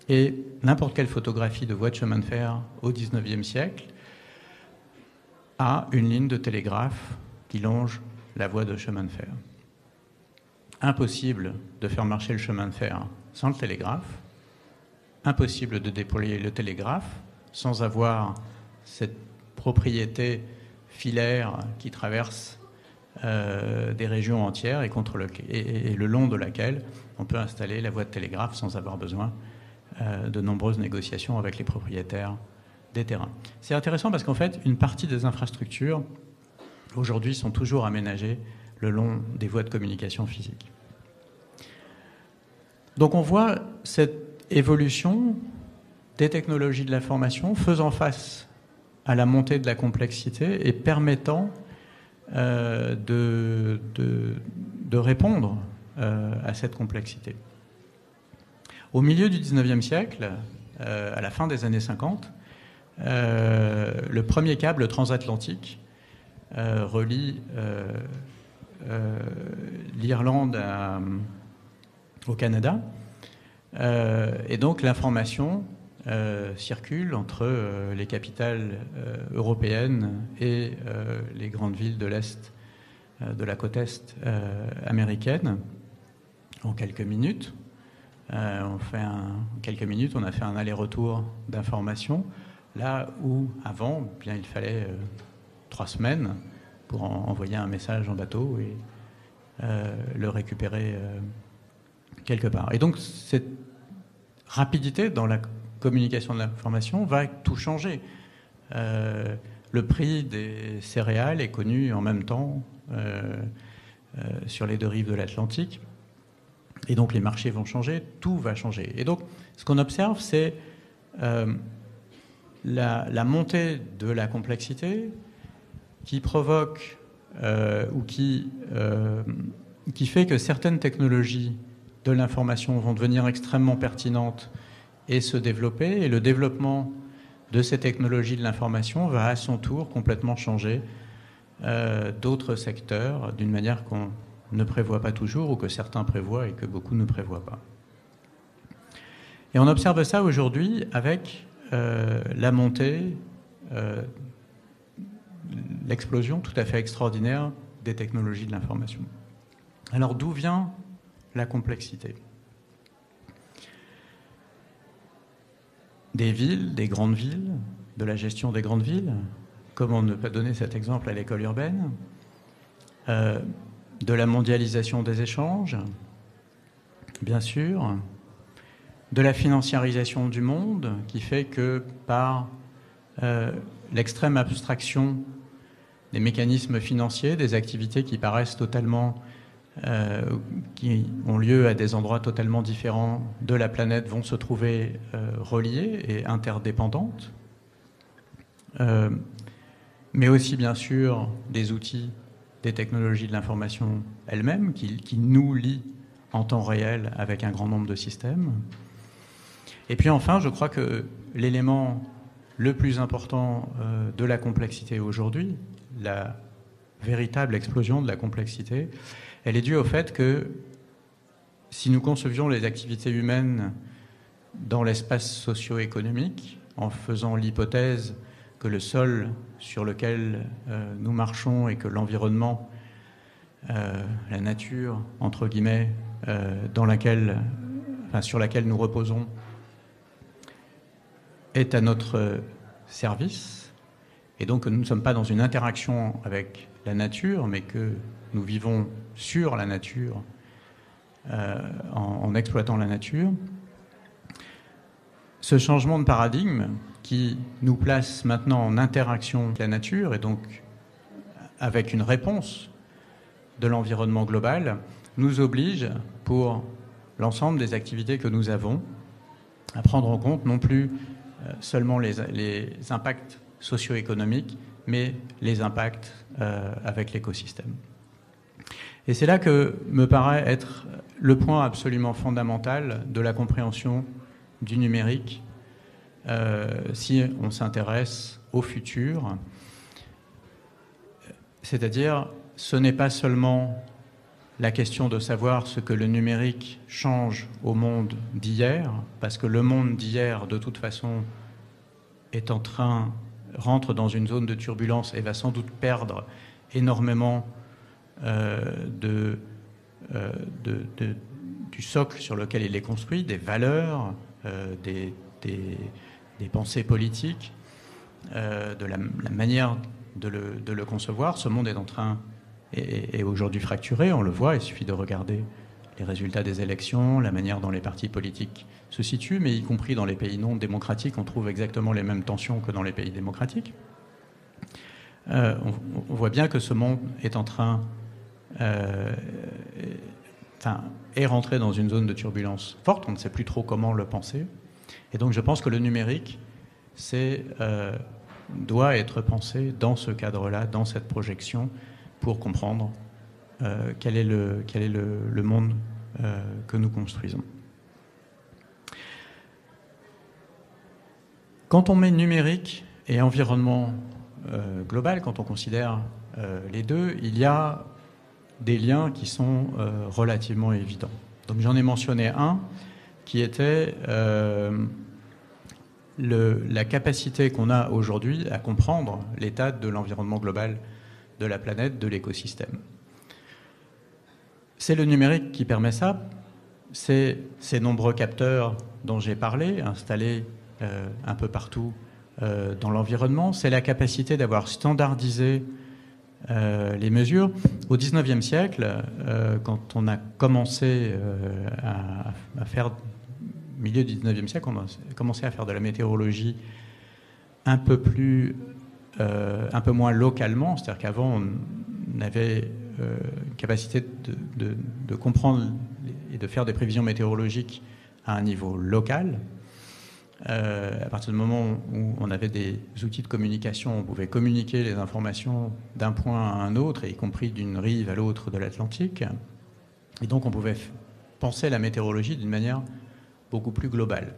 et n'importe quelle photographie de voie de chemin de fer au XIXe siècle a une ligne de télégraphe qui longe la voie de chemin de fer. Impossible de faire marcher le chemin de fer sans le télégraphe, impossible de déployer le télégraphe sans avoir cette propriété filaire qui traverse euh, des régions entières et, contre le, et, le long de laquelle on peut installer la voie de télégraphe sans avoir besoin euh, de nombreuses négociations avec les propriétaires des terrains. C'est intéressant parce qu'en fait, une partie des infrastructures aujourd'hui sont toujours aménagées le long des voies de communication physique. Donc on voit cette évolution des technologies de l'information faisant face à la montée de la complexité et permettant euh, de, de, répondre euh, à cette complexité. Au milieu du 19e siècle, euh, à la fin des années 50, le premier câble transatlantique relie l'Irlande au Canada. et donc l'information euh, circulent entre euh, les capitales euh, européennes et les grandes villes de l'Est, de la côte Est américaine en quelques minutes. on fait en quelques minutes, on a fait un aller-retour d'informations, là où avant, bien, il fallait trois semaines pour envoyer un message en bateau et le récupérer quelque part. Et donc cette rapidité dans la communication de l'information va tout changer. Euh, le prix des céréales est connu en même temps euh, euh, sur les deux rives de l'Atlantique. Et donc les marchés vont changer, tout va changer. Et donc ce qu'on observe, c'est la, montée de la complexité qui provoque ou qui, qui fait que certaines technologies de l'information vont devenir extrêmement pertinentes et se développer. Et le développement de ces technologies de l'information va à son tour complètement changer euh, d'autres secteurs d'une manière qu'on ne prévoit pas toujours ou que certains prévoient et que beaucoup ne prévoient pas. Et on observe ça aujourd'hui avec euh, la montée, euh, l'explosion tout à fait extraordinaire des technologies de l'information. Alors d'où vient la complexité? Des villes, des grandes villes, de la gestion des grandes villes, comment ne pas donner cet exemple à l'école urbaine, euh, de la mondialisation des échanges, bien sûr, de la financiarisation du monde, qui fait que par euh, l'extrême abstraction des mécanismes financiers, des activités qui paraissent totalement euh, qui ont lieu à des endroits totalement différents de la planète vont se trouver euh, reliées et interdépendantes, euh, mais aussi bien sûr des outils, des technologies de l'information elles-mêmes qui, qui, nous lient en temps réel avec un grand nombre de systèmes. Et puis enfin, je crois que l'élément le plus important de la complexité aujourd'hui, la véritable explosion de la complexité, elle est due au fait que si nous concevions les activités humaines dans l'espace socio-économique, en faisant l'hypothèse que le sol sur lequel euh, nous marchons et que l'environnement, euh, la nature, entre guillemets, euh, dans laquelle, sur laquelle nous reposons, est à notre service, et donc que nous ne sommes pas dans une interaction avec la nature, mais que nous vivons sur la nature, euh, en, exploitant la nature. Ce changement de paradigme qui nous place maintenant en interaction avec la nature et donc avec une réponse de l'environnement global, nous oblige, pour l'ensemble des activités que nous avons, à prendre en compte non plus euh, seulement les, impacts socio-économiques, mais les impacts euh, avec l'écosystème. Et c'est là que me paraît être le point absolument fondamental de la compréhension du numérique euh, si on s'intéresse au futur. C'est-à-dire, ce n'est pas seulement la question de savoir ce que le numérique change au monde d'hier, parce que le monde d'hier, de toute façon, est en train, rentre dans une zone de turbulence et va sans doute perdre énormément euh, euh, du socle sur lequel il est construit, des valeurs, euh, des, pensées politiques, de la, manière de le, concevoir. Ce monde est en train, est, aujourd'hui fracturé, on le voit, il suffit de regarder les résultats des élections, la manière dont les partis politiques se situent, mais y compris dans les pays non démocratiques, on trouve exactement les mêmes tensions que dans les pays démocratiques. on, voit bien que ce monde est en train euh, est rentré dans une zone de turbulence forte. On ne sait plus trop comment le penser. Et donc je pense que le numérique doit être pensé dans ce cadre-là, dans cette projection, pour comprendre quel est le, quel est le monde que nous construisons. Quand on met numérique et environnement euh, global, quand on considère euh, les deux, il y a des liens qui sont euh, relativement évidents. Donc j'en ai mentionné un qui était la capacité qu'on a aujourd'hui à comprendre l'état de l'environnement global de la planète, de l'écosystème. C'est le numérique qui permet ça. C'est ces nombreux capteurs dont j'ai parlé, installés euh, un peu partout euh, dans l'environnement, c'est la capacité d'avoir standardisé euh, les mesures. Au XIXe siècle, quand on a commencé à, faire, milieu du XIXe siècle, on a commencé à faire de la météorologie un peu plus, un peu moins localement, c'est-à-dire qu'avant on avait une capacité de, comprendre et de faire des prévisions météorologiques à un niveau local, euh, à partir du moment où on avait des outils de communication, on pouvait communiquer les informations d'un point à un autre, y compris d'une rive à l'autre de l'Atlantique. Et donc on pouvait penser la météorologie d'une manière beaucoup plus globale.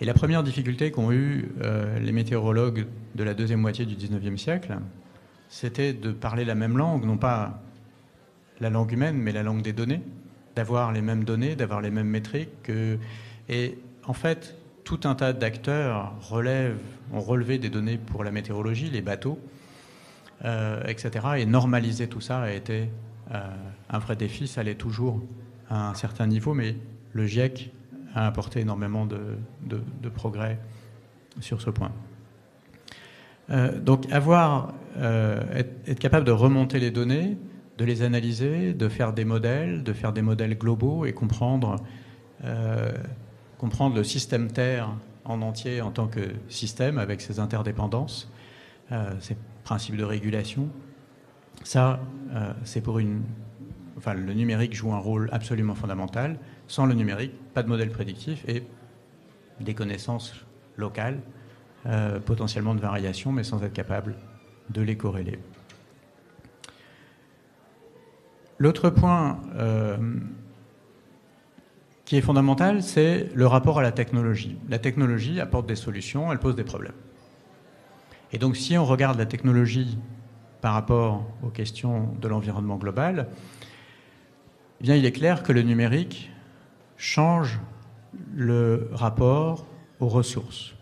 Et la première difficulté qu'ont eu euh, les météorologues de la deuxième moitié du 19e siècle, c'était de parler la même langue, non pas la langue humaine, mais la langue des données, d'avoir les mêmes données, d'avoir les mêmes métriques. Et en fait, tout un tas d'acteurs relèvent, ont relevé des données pour la météorologie, les bateaux, euh, etc. Et normaliser tout ça a été euh, un vrai défi. Ça allait toujours à un certain niveau, mais le GIEC a apporté énormément de, progrès sur ce point. Euh, donc avoir, être, capable de remonter les données, de les analyser, de faire des modèles, de faire des modèles globaux et comprendre comprendre le système Terre en entier en tant que système avec ses interdépendances, euh, ses principes de régulation. Ça, euh, c'est pour une. Enfin, le numérique joue un rôle absolument fondamental. Sans le numérique, pas de modèle prédictif et des connaissances locales, euh, potentiellement de variation, mais sans être capable de les corréler. L'autre point qui est fondamental, c'est le rapport à la technologie. La technologie apporte des solutions, elle pose des problèmes. Et donc si on regarde la technologie par rapport aux questions de l'environnement global, eh bien, il est clair que le numérique change le rapport aux ressources.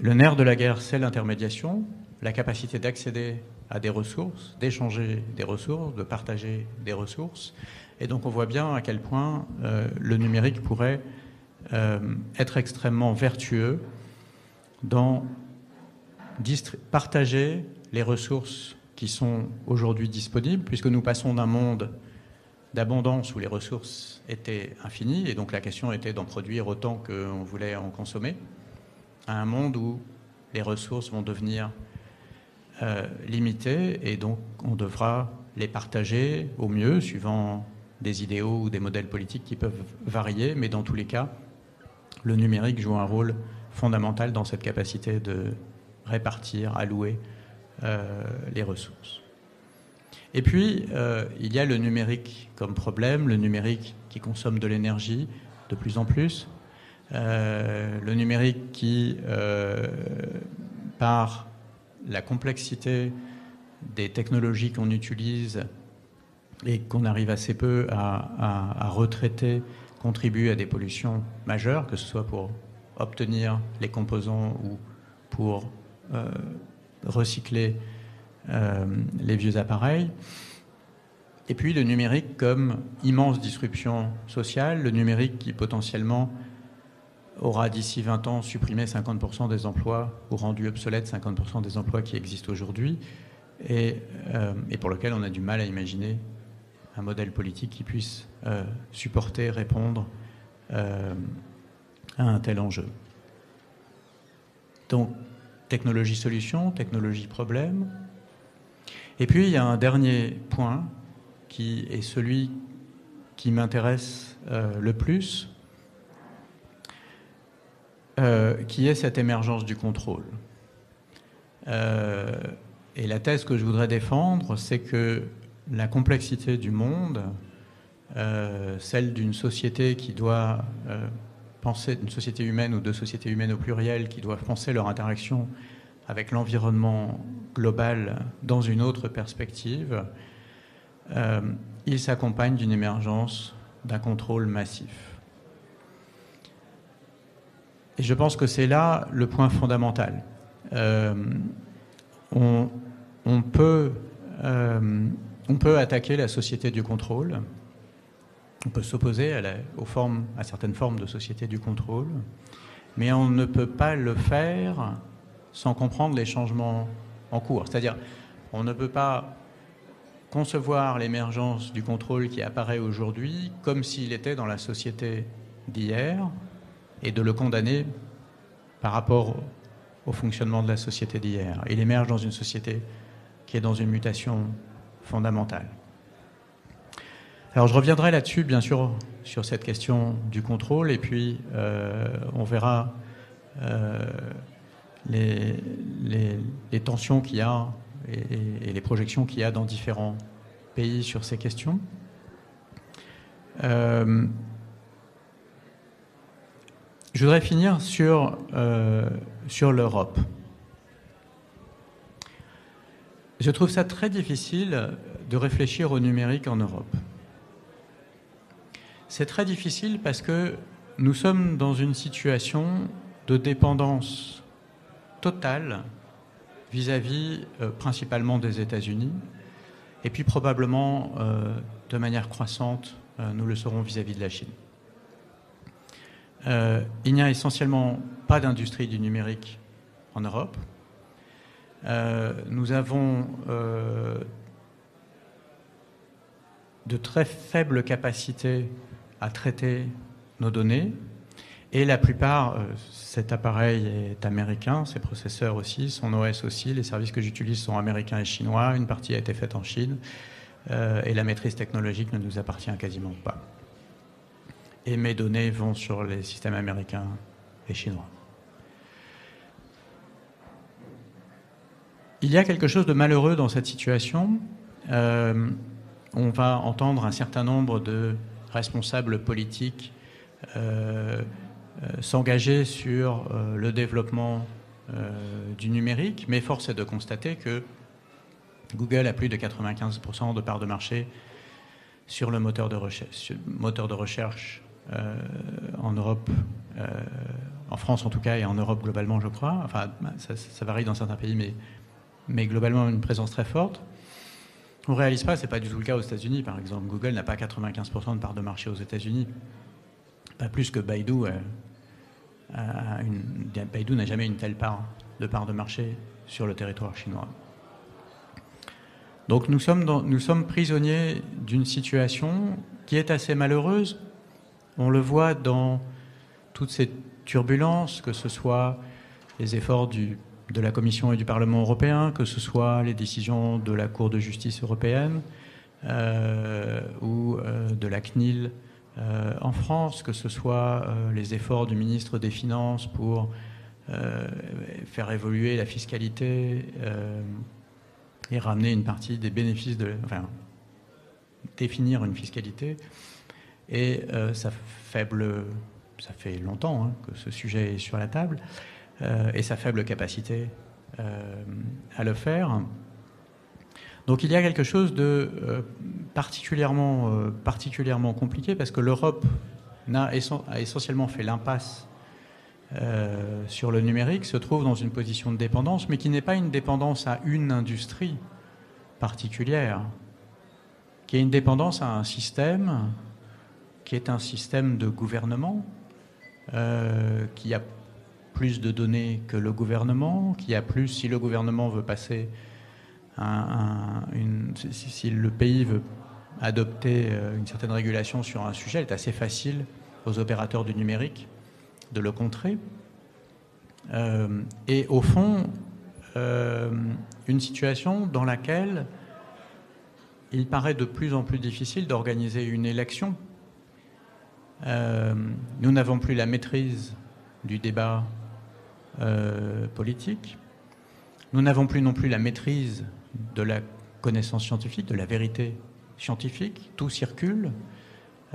Le nerf de la guerre, c'est l'intermédiation, la capacité d'accéder à des ressources, d'échanger des ressources, de partager des ressources. Et donc on voit bien à quel point euh, le numérique pourrait euh, être extrêmement vertueux dans partager les ressources qui sont aujourd'hui disponibles, puisque nous passons d'un monde d'abondance où les ressources étaient infinies, et donc la question était d'en produire autant qu'on voulait en consommer, à un monde où les ressources vont devenir euh, limitées, et donc on devra les partager au mieux, suivant des idéaux ou des modèles politiques qui peuvent varier, mais dans tous les cas, le numérique joue un rôle fondamental dans cette capacité de répartir, allouer euh, les ressources. Et puis, euh, il y a le numérique comme problème, le numérique qui consomme de l'énergie de plus en plus, euh, le numérique qui, par la complexité des technologies qu'on utilise, et qu'on arrive assez peu à, retraiter contribue à des pollutions majeures, que ce soit pour obtenir les composants ou pour euh, recycler euh, les vieux appareils. Et puis le numérique comme immense disruption sociale, le numérique qui potentiellement aura d'ici 20 ans supprimé 50% des emplois ou rendu obsolètes 50% des emplois qui existent aujourd'hui euh, et, pour lequel on a du mal à imaginer un modèle politique qui puisse euh, supporter, répondre euh, à un tel enjeu. Donc, technologie solution, technologie problème. Et puis, il y a un dernier point qui est celui qui m'intéresse euh, le plus. qui est cette émergence du contrôle. et la thèse que je voudrais défendre, c'est que la complexité du monde, celle d'une société qui doit penser, d'une société humaine ou de sociétés humaines au pluriel, qui doivent penser leur interaction avec l'environnement global dans une autre perspective, euh, il s'accompagne d'une émergence d'un contrôle massif. Et je pense que c'est là le point fondamental. Euh, on, peut, euh, on peut attaquer la société du contrôle, on peut s'opposer à, certaines formes de société du contrôle, mais on ne peut pas le faire sans comprendre les changements en cours. C'est-à-dire, on ne peut pas concevoir l'émergence du contrôle qui apparaît aujourd'hui comme s'il était dans la société d'hier et de le condamner par rapport au fonctionnement de la société d'hier. Il émerge dans une société qui est dans une mutation fondamentale. Alors je reviendrai là-dessus, bien sûr, sur cette question du contrôle, et puis euh, on verra euh, les, tensions qu'il y a et, les projections qu'il y a dans différents pays sur ces questions. Euh, je voudrais finir sur, sur l'Europe. Je trouve ça très difficile de réfléchir au numérique en Europe. C'est très difficile parce que nous sommes dans une situation de dépendance totale vis-à-vis euh, principalement des États-Unis, et puis probablement euh, de manière croissante, euh, nous le serons vis-à-vis de la Chine. il n'y a essentiellement pas d'industrie du numérique en Europe. Nous avons de très faibles capacités à traiter nos données, et la plupart, euh, cet appareil est américain, ses processeurs aussi, son OS aussi, les services que j'utilise sont américains et chinois, une partie a été faite en Chine, euh, et la maîtrise technologique ne nous appartient quasiment pas. Et mes données vont sur les systèmes américains et chinois. Il y a quelque chose de malheureux dans cette situation. Euh, on va entendre un certain nombre de responsables politiques euh, s'engager sur euh, le développement euh, du numérique, mais force est de constater que Google a plus de 95% de part de marché sur le moteur de recherche, moteur de recherche en Europe, en France en tout cas, et en Europe globalement, je crois. Enfin, ça, varie dans certains pays, mais, mais globalement une présence très forte. On ne réalise pas, ce n'est pas du tout le cas aux États-Unis, par exemple. Google n'a pas 95% de part de marché aux États-Unis, pas plus que Baidu une, Baidu n'a jamais une telle part de part de marché sur le territoire chinois. Donc nous sommes, nous sommes prisonniers d'une situation qui est assez malheureuse. On le voit dans toutes ces turbulences, que ce soit les efforts du, de la Commission et du Parlement européen, que ce soit les décisions de la Cour de justice européenne euh, ou euh, de la CNIL euh, en France, que ce soit les efforts du ministre des Finances pour faire évoluer la fiscalité et ramener une partie des bénéfices de. Enfin, définir une fiscalité. Et sa faible. Ça fait longtemps hein, que ce sujet est sur la table. Et sa faible capacité à le faire. Donc il y a quelque chose de euh, particulièrement, euh, particulièrement compliqué parce que l'Europe a, essentiellement fait l'impasse euh, sur le numérique, se trouve dans une position de dépendance, mais qui n'est pas une dépendance à une industrie particulière, qui est une dépendance à un système qui est un système de gouvernement, qui a plus de données que le gouvernement, qui a plus, si le gouvernement veut passer si, le pays veut adopter euh, une certaine régulation sur un sujet, il est assez facile aux opérateurs du numérique de le contrer. Euh, et au fond, euh, une situation dans laquelle il paraît de plus en plus difficile d'organiser une élection. nous n'avons plus la maîtrise du débat politique. Nous n'avons plus non plus la maîtrise de la connaissance scientifique, de la vérité scientifique. Tout circule.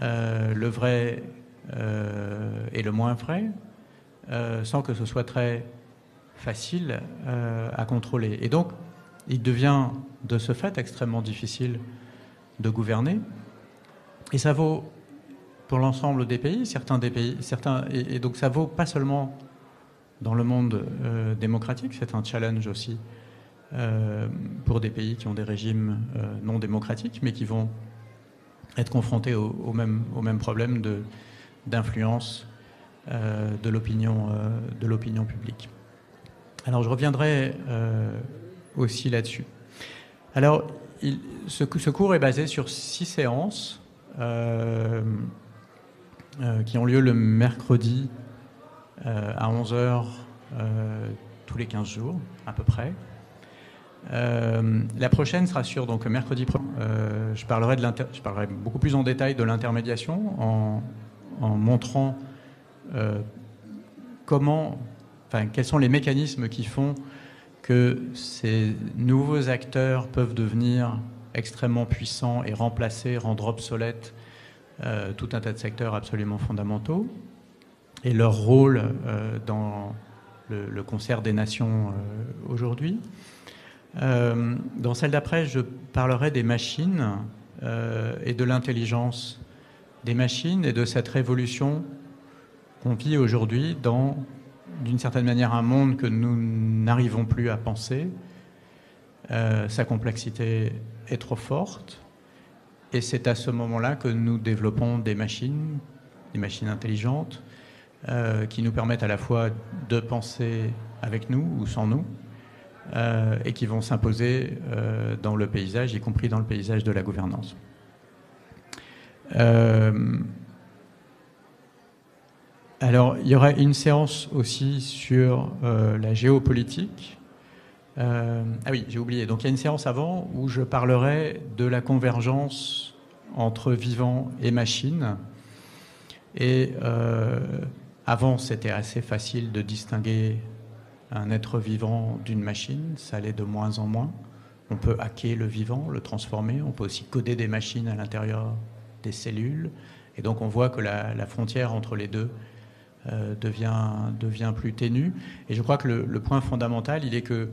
le vrai et le moins vrai, sans que ce soit très facile à contrôler. Et donc, il devient de ce fait extrêmement difficile de gouverner. Et ça vaut pour l'ensemble des pays, certains des pays, certains, et, donc ça vaut pas seulement dans le monde euh, démocratique, c'est un challenge aussi euh, pour des pays qui ont des régimes euh, non démocratiques, mais qui vont être confrontés au, au même, problème d'influence de l'opinion publique. Alors je reviendrai aussi là-dessus. Alors, ce, cours est basé sur six séances qui ont lieu le mercredi à 11h tous les 15 jours, à peu près. la prochaine sera sur donc mercredi. je parlerai de je parlerai beaucoup plus en détail de l'intermédiation en, montrant comment, enfin, quels sont les mécanismes qui font que ces nouveaux acteurs peuvent devenir extrêmement puissants et remplacer, rendre obsolètes euh, tout un tas de secteurs absolument fondamentaux, et leur rôle euh, dans le, concert des nations euh, aujourd'hui. dans celle d'après, je parlerai des machines et de l'intelligence des machines et de cette révolution qu'on vit aujourd'hui dans d'une certaine manière un monde que nous n'arrivons plus à penser. Euh, sa complexité est trop forte. Et c'est à ce moment-là que nous développons des machines, des machines intelligentes, euh, qui nous permettent à la fois de penser avec nous ou sans nous, euh, et qui vont s'imposer dans le paysage, y compris dans le paysage de la gouvernance. Alors, il y aura une séance aussi sur euh, la géopolitique. Euh, ah oui, j'ai oublié. Donc, il y a une séance avant où je parlerai de la convergence entre vivants et machines. Et euh, avant, c'était assez facile de distinguer un être vivant d'une machine. Ça allait de moins en moins. On peut hacker le vivant, le transformer. On peut aussi coder des machines à l'intérieur des cellules. Et donc, on voit que la frontière entre les deux euh, devient, devient plus ténue. Et je crois que le, point fondamental, il est que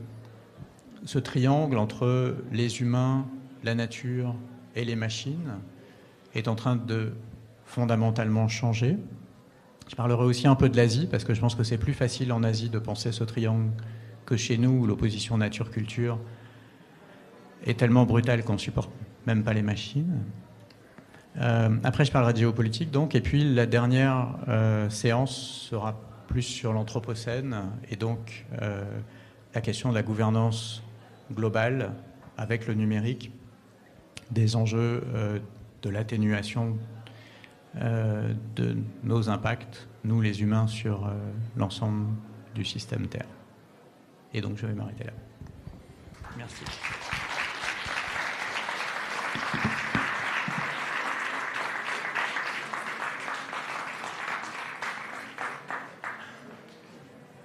ce triangle entre les humains, la nature et les machines est en train de fondamentalement changer. Je parlerai aussi un peu de l'Asie, parce que je pense que c'est plus facile en Asie de penser ce triangle que chez nous, où l'opposition nature-culture est tellement brutale qu'on ne supporte même pas les machines. Euh, après, je parlerai de géopolitique, donc, et puis la dernière euh, séance sera plus sur l'Anthropocène, et donc euh, la question de la gouvernance globale avec le numérique, des enjeux de l'atténuation de nos impacts, nous les humains, sur l'ensemble du système Terre. Et donc, je vais m'arrêter là. Merci.